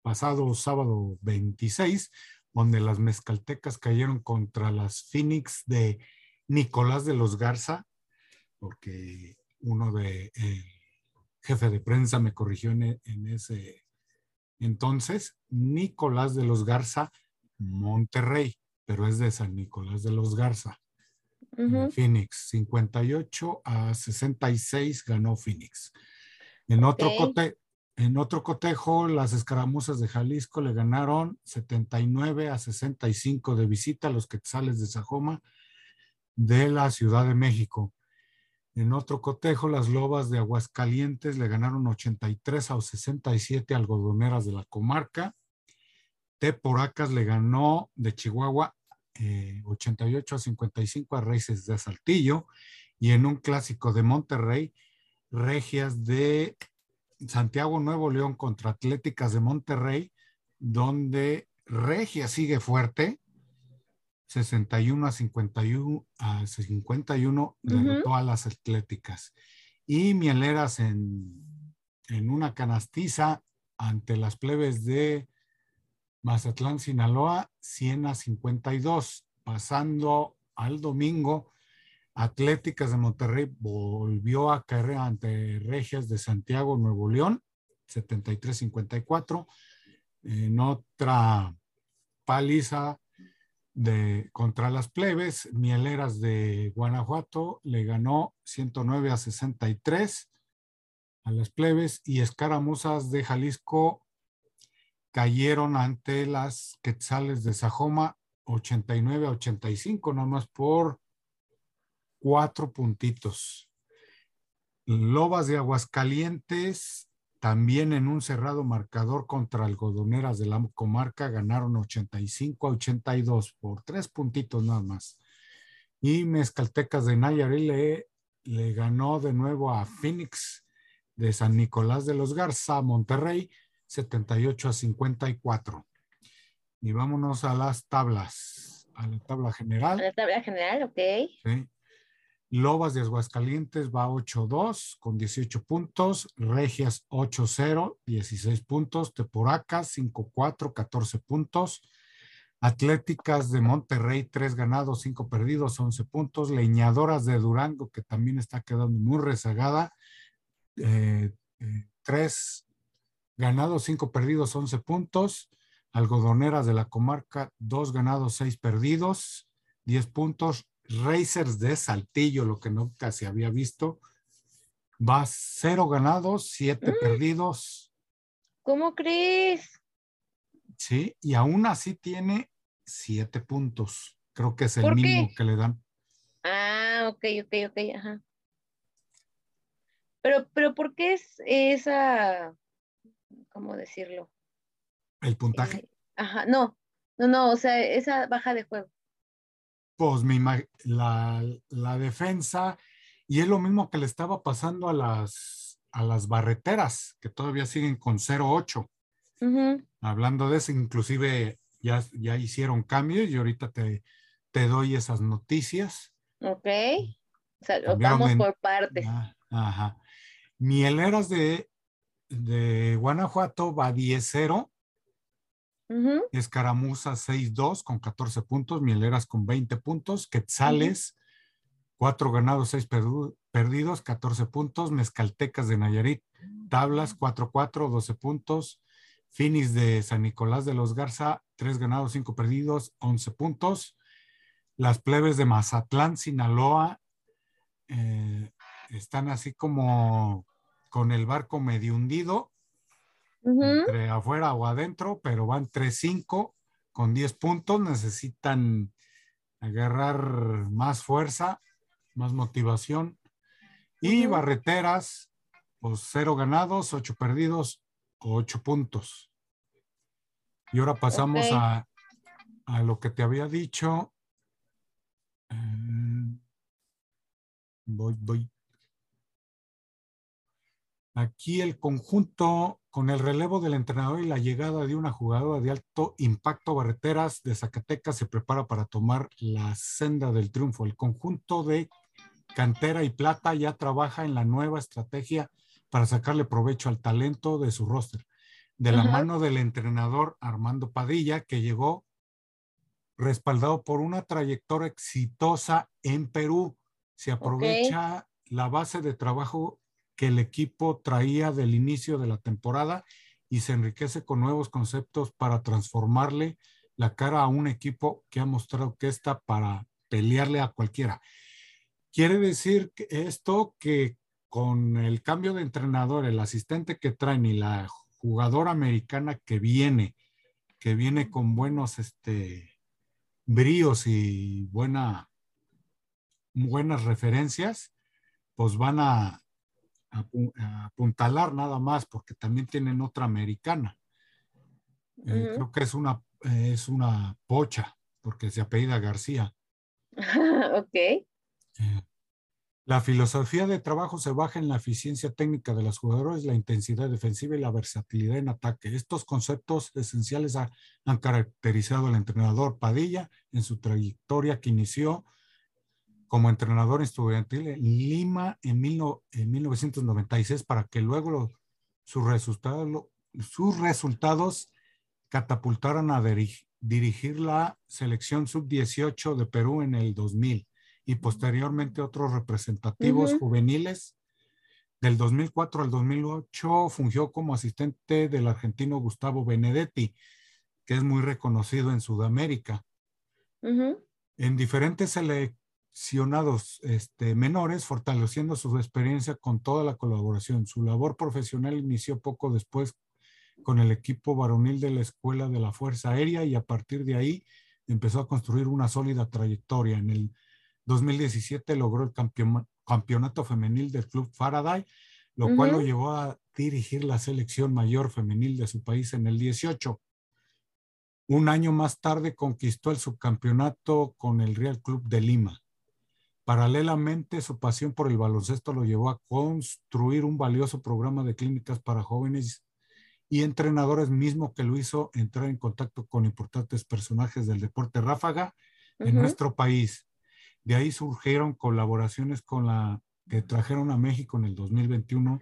pasado sábado 26, donde las mezcaltecas cayeron contra las Phoenix de Nicolás de los Garza, porque uno de el jefe de prensa me corrigió en, en ese entonces, Nicolás de los Garza Monterrey, pero es de San Nicolás de los Garza. Phoenix, 58 a 66 ganó Phoenix. En otro, en otro cotejo, las escaramuzas de Jalisco le ganaron 79 a 65 de visita a los quetzales de Sajoma de la Ciudad de México. En otro cotejo, las lobas de Aguascalientes le ganaron 83 a 67 algodoneras de la comarca. Teporacas le ganó de Chihuahua 88 eh, a 55 a Raíces de Saltillo Y en un clásico de Monterrey, Regias de Santiago Nuevo León contra Atléticas de Monterrey, donde Regia sigue fuerte, 61 a 51 a 51 derrotó a las Atléticas. Y Mieleras en, en una canastiza ante las plebes de Mazatlán, Sinaloa, 100 a 52. Pasando al domingo, Atléticas de Monterrey volvió a caer ante Regias de Santiago, Nuevo León, 73-54. En otra paliza de, contra las plebes, Mieleras de Guanajuato le ganó 109 a 63 a las plebes y Escaramuzas de Jalisco cayeron ante las Quetzales de Sajoma 89 a 85, nada más por cuatro puntitos. Lobas de Aguascalientes, también en un cerrado marcador contra algodoneras de la comarca, ganaron 85 a 82 por tres puntitos nada más. Y Mezcaltecas de Nayarit le, le ganó de nuevo a Phoenix de San Nicolás de los Garza, Monterrey, 78 a 54. Y vámonos a las tablas, a la tabla general. A la tabla general, ok. Sí. Lobas de Aguascalientes va 8-2 con 18 puntos, Regias 8-0, 16 puntos, Teporacas 5-4, 14 puntos, Atléticas de Monterrey 3 ganados, 5 perdidos, 11 puntos, Leñadoras de Durango que también está quedando muy rezagada, 3 eh, eh, ganados, 5 perdidos, 11 puntos, Algodoneras de la comarca 2 ganados, 6 perdidos, 10 puntos, Racers de Saltillo, lo que nunca se había visto. Va cero ganados, siete mm. perdidos. ¿Cómo crees? Sí, y aún así tiene siete puntos. Creo que es el mínimo que le dan. Ah, ok, ok, ok, ajá. Pero, pero ¿por qué es esa, cómo decirlo? El puntaje. Eh, ajá, no, no, no, o sea, esa baja de juego pues la, la, defensa, y es lo mismo que le estaba pasando a las, a las barreteras, que todavía siguen con 0-8. Hablando de eso, inclusive ya, ya hicieron cambios y ahorita te, te doy esas noticias. Ok. O sea, vamos por partes. Ah, ajá. Mieleras de, de Guanajuato va 10-0 Escaramuza 6-2 con 14 puntos, Mieleras con 20 puntos, Quetzales 4 ganados, 6 perdidos, 14 puntos, Mezcaltecas de Nayarit, Tablas 4-4, 12 puntos, Finis de San Nicolás de los Garza 3 ganados, 5 perdidos, 11 puntos, las plebes de Mazatlán, Sinaloa, eh, están así como con el barco medio hundido, entre afuera o adentro, pero van 3-5 con 10 puntos. Necesitan agarrar más fuerza, más motivación. Y barreteras, pues 0 ganados, 8 perdidos, 8 puntos. Y ahora pasamos a, a, lo que te había dicho. Eh, voy, voy. Aquí el conjunto con el relevo del entrenador y la llegada de una jugadora de alto impacto, Barreteras de Zacatecas se prepara para tomar la senda del triunfo. El conjunto de Cantera y Plata ya trabaja en la nueva estrategia para sacarle provecho al talento de su roster. De la mano del entrenador Armando Padilla, que llegó respaldado por una trayectoria exitosa en Perú. Se aprovecha la base de trabajo que el equipo traía del inicio de la temporada y se enriquece con nuevos conceptos para transformarle la cara a un equipo que ha mostrado que está para pelearle a cualquiera. Quiere decir esto que con el cambio de entrenador, el asistente que traen y la jugadora americana que viene, que viene con buenos este, bríos y buena, buenas referencias, pues van a, apuntalar nada más, porque también tienen otra americana. Eh, creo que es una, es una pocha, porque se apellida García. ok. Eh, La filosofía de trabajo se baja en la eficiencia técnica de los jugadores, la intensidad defensiva y la versatilidad en ataque. Estos conceptos esenciales han caracterizado al entrenador Padilla en su trayectoria que inició como entrenador estudiantil en Lima en, 1996 para que luego sus, resultados, sus resultados catapultaran a dirigir la selección sub-18 de Perú en el 2000 y posteriormente otros representativos juveniles. Del 2004 al 2008 fungió como asistente del argentino Gustavo Benedetti, que es muy reconocido en Sudamérica. En diferentes seleccionados este, menores, fortaleciendo su experiencia con toda la colaboración. Su labor profesional inició poco después con el equipo varonil de la Escuela de la Fuerza Aérea y a partir de ahí empezó a construir una sólida trayectoria. En el 2017 logró el campeonato femenil del Club Faraday, lo cual lo llevó a dirigir la selección mayor femenil de su país en el 18. Un año más tarde conquistó el subcampeonato con el Real Club de Lima. Paralelamente, su pasión por el baloncesto lo llevó a construir un valioso programa de clínicas para jóvenes y entrenadores mismo que lo hizo entrar en contacto con importantes personajes del deporte ráfaga en nuestro país. De ahí surgieron colaboraciones con la que trajeron a México en el 2021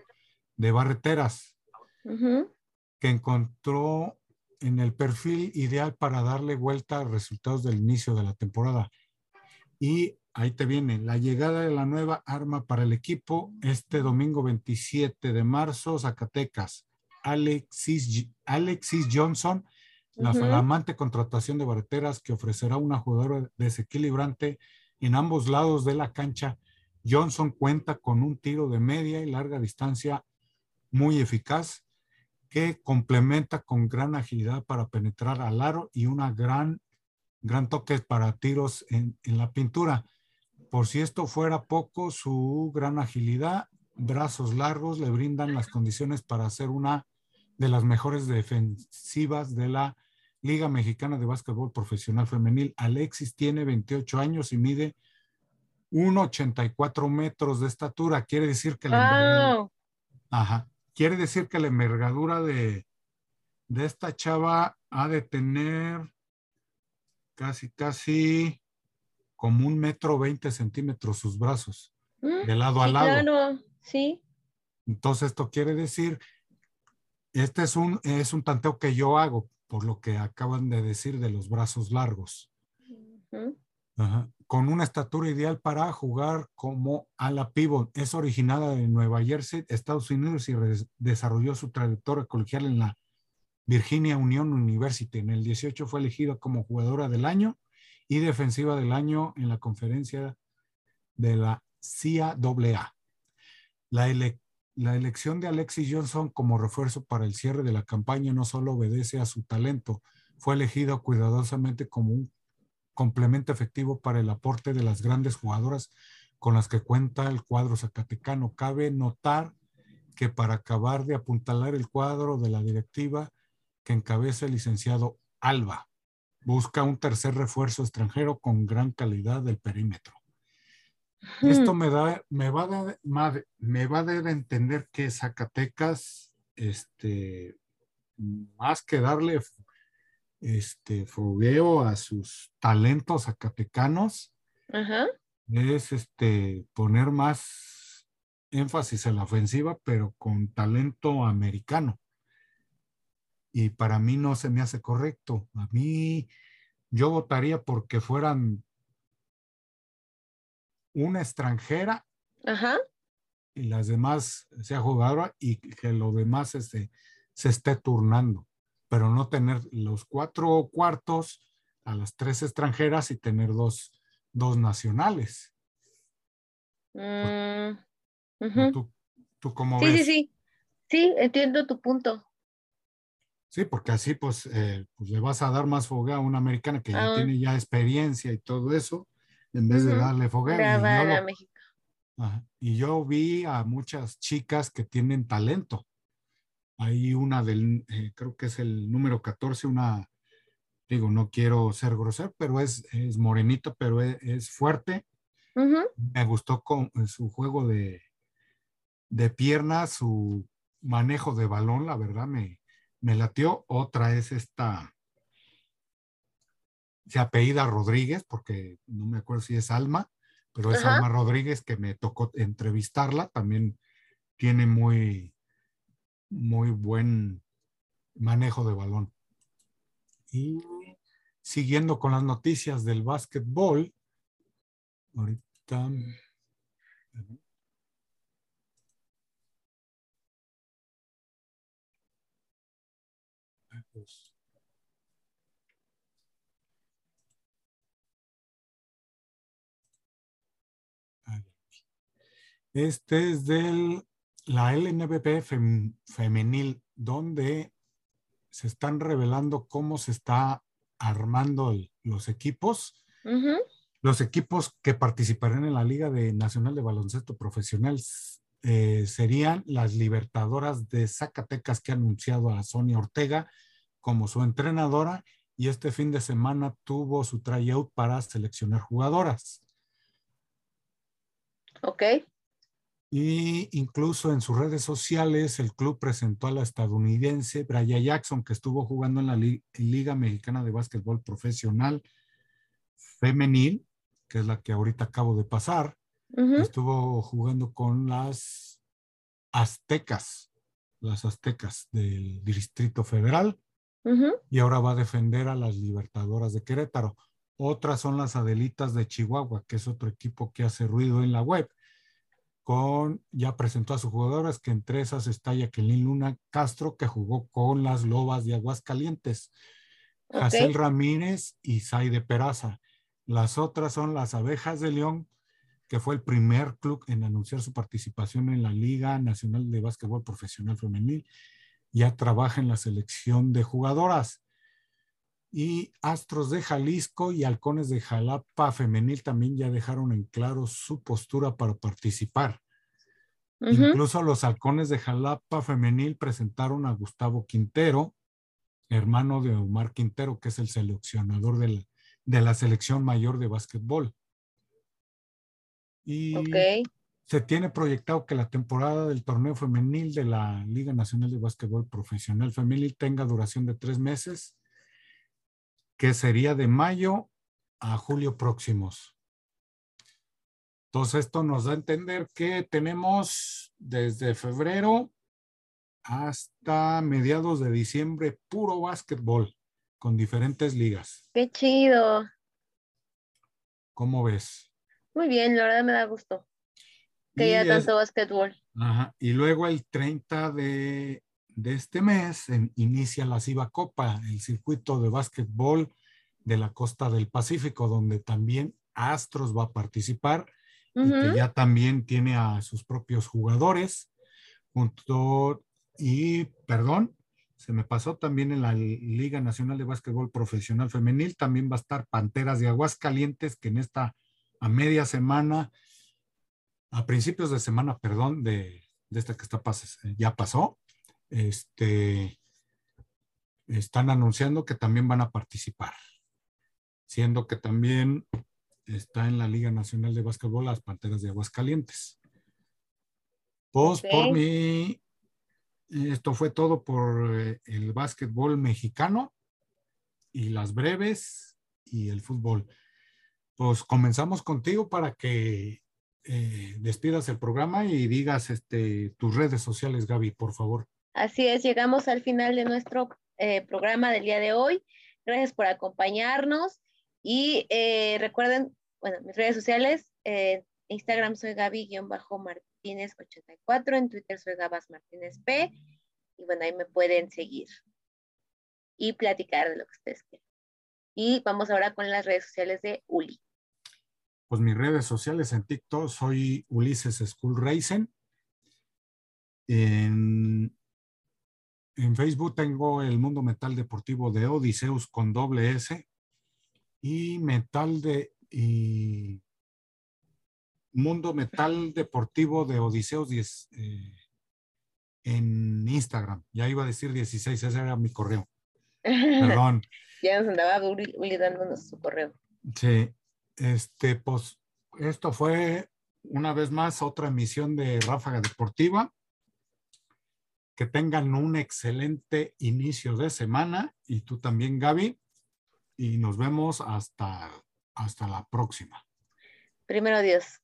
de barreteras, que encontró en el perfil ideal para darle vuelta a resultados del inicio de la temporada. Y ahí te viene la llegada de la nueva arma para el equipo este domingo 27 de marzo, Zacatecas. Alexis, Alexis Johnson, la flamante contratación de barreteras que ofrecerá una jugadora desequilibrante en ambos lados de la cancha. Johnson cuenta con un tiro de media y larga distancia muy eficaz que complementa con gran agilidad para penetrar al aro y una gran, gran toque para tiros en, en la pintura. Por si esto fuera poco, su gran agilidad, brazos largos le brindan las condiciones para hacer una de las mejores defensivas de la Liga Mexicana de Básquetbol Profesional Femenil. Alexis tiene 28 años y mide 1,84 metros de estatura. Quiere decir que la Ajá. Quiere decir que la envergadura de, de esta chava ha de tener casi, casi como un metro veinte centímetros sus brazos, mm, de lado a lado. Claro, sí. Entonces, esto quiere decir, este es un, es un tanteo que yo hago, por lo que acaban de decir de los brazos largos. Con una estatura ideal para jugar como ala pivot. Es originada de Nueva Jersey, Estados Unidos y desarrolló su trayectoria colegial en la Virginia Union University. En el 18 fue elegida como jugadora del año y defensiva del año en la conferencia de la CIA La, la elección de Alexis Johnson como refuerzo para el cierre de la campaña no solo obedece a su talento, fue elegido cuidadosamente como un complemento efectivo para el aporte de las grandes jugadoras con las que cuenta el cuadro zacatecano. Cabe notar que para acabar de apuntalar el cuadro de la directiva que encabeza el licenciado Alba, busca un tercer refuerzo extranjero con gran calidad del perímetro. Esto me, da, me, va a me va a dar a entender que Zacatecas, este, más que darle este, fogueo a sus talentos zacatecanos, es este, poner más énfasis en la ofensiva, pero con talento americano. Y para mí no se me hace correcto. A mí, yo votaría porque fueran una extranjera y las demás sea jugadora y que lo demás este, se esté turnando, pero no tener los cuatro cuartos a las tres extranjeras y tener dos, dos nacionales. Mm, ¿Tú, ¿Tú, cómo sí, ves? Sí, sí, sí, entiendo tu punto. Sí, porque así pues, eh, pues le vas a dar más fogueo a una americana que ya ah. tiene ya experiencia y todo eso en vez de darle fogueo. Y yo, vi a muchas chicas que tienen talento. Hay una del, eh, creo que es el número 14, una, digo, no quiero ser grosero, pero es, es morenito, pero es, fuerte. Me gustó con su juego de, de piernas, su manejo de balón, la verdad me, me latió. Otra es esta, se apellida Rodríguez, porque no me acuerdo si es Alma, pero es Alma Rodríguez que me tocó entrevistarla, también tiene muy, muy buen manejo de balón. Y siguiendo con las noticias del básquetbol, ahorita... Este es de la LNBP femenil, donde se están revelando cómo se está armando los equipos. Los equipos que participarán en la Liga de Nacional de Baloncesto Profesional eh, serían las Libertadoras de Zacatecas que ha anunciado a Sonia Ortega como su entrenadora y este fin de semana tuvo su tryout para seleccionar jugadoras. Ok. Y incluso en sus redes sociales el club presentó a la estadounidense Brian Jackson, que estuvo jugando en la Liga Mexicana de Básquetbol Profesional Femenil, que es la que ahorita acabo de pasar. Estuvo jugando con las Aztecas, las Aztecas del Distrito Federal y ahora va a defender a las Libertadoras de Querétaro. Otras son las Adelitas de Chihuahua, que es otro equipo que hace ruido en la web. Con, ya presentó a sus jugadoras, que entre esas está Jacqueline Luna Castro, que jugó con las Lobas de Aguascalientes, okay. Ramírez y Saide Peraza. Las otras son las Abejas de León, que fue el primer club en anunciar su participación en la Liga Nacional de Básquetbol Profesional Femenil, ya trabaja en la selección de jugadoras. Y Astros de Jalisco y Halcones de Jalapa Femenil también ya dejaron en claro su postura para participar. Incluso los Halcones de Jalapa Femenil presentaron a Gustavo Quintero, hermano de Omar Quintero, que es el seleccionador de la selección mayor de básquetbol. Y se tiene proyectado que la temporada del torneo femenil de la Liga Nacional de Básquetbol Profesional Femenil tenga duración de tres meses, que sería de mayo a julio próximos. Entonces, esto nos da a entender que tenemos desde febrero hasta mediados de diciembre puro básquetbol con diferentes ligas. Qué chido. ¿Cómo ves? Muy bien, la verdad me da gusto. Que ya tanto básquetbol. Ajá. Y luego el 30 de, este mes inicia la CIBA Copa, el circuito de básquetbol de la costa del Pacífico, donde también Astros va a participar y que ya también tiene a sus propios jugadores. Junto, y, perdón, se me pasó también en la Liga Nacional de Básquetbol Profesional Femenil, también va a estar Panteras de Aguascalientes, que en esta a media semana a principios de semana, perdón, de, esta que está ya pasó, este, están anunciando que también van a participar, siendo que también está en la Liga Nacional de Básquetbol las Panteras de Aguascalientes. Pues por mí, esto fue todo por eh, el básquetbol mexicano y las breves y el fútbol. Pues comenzamos contigo para que eh, despidas el programa y digas este, tus redes sociales, Gaby, por favor. Así es, llegamos al final de nuestro eh, programa del día de hoy. Gracias por acompañarnos y eh, recuerden, bueno, mis redes sociales, Instagram soy Gaby-Martínez84, en Twitter soy Gabas Martínez P y bueno, ahí me pueden seguir y platicar de lo que ustedes quieran. Y vamos ahora con las redes sociales de Uli pues mis redes sociales en TikTok soy Ulises School Racing. En, Facebook tengo el Mundo Metal Deportivo de Odiseus con doble S y Metal de y Mundo Metal Deportivo de Odiseus 10, eh, en Instagram. Ya iba a decir 16, ese era mi correo. Perdón. ya nos andaba Uli dándonos su correo. Sí, este, pues esto fue una vez más otra emisión de Ráfaga Deportiva. Que tengan un excelente inicio de semana y tú también, Gaby. Y nos vemos hasta, hasta la próxima. Primero Dios.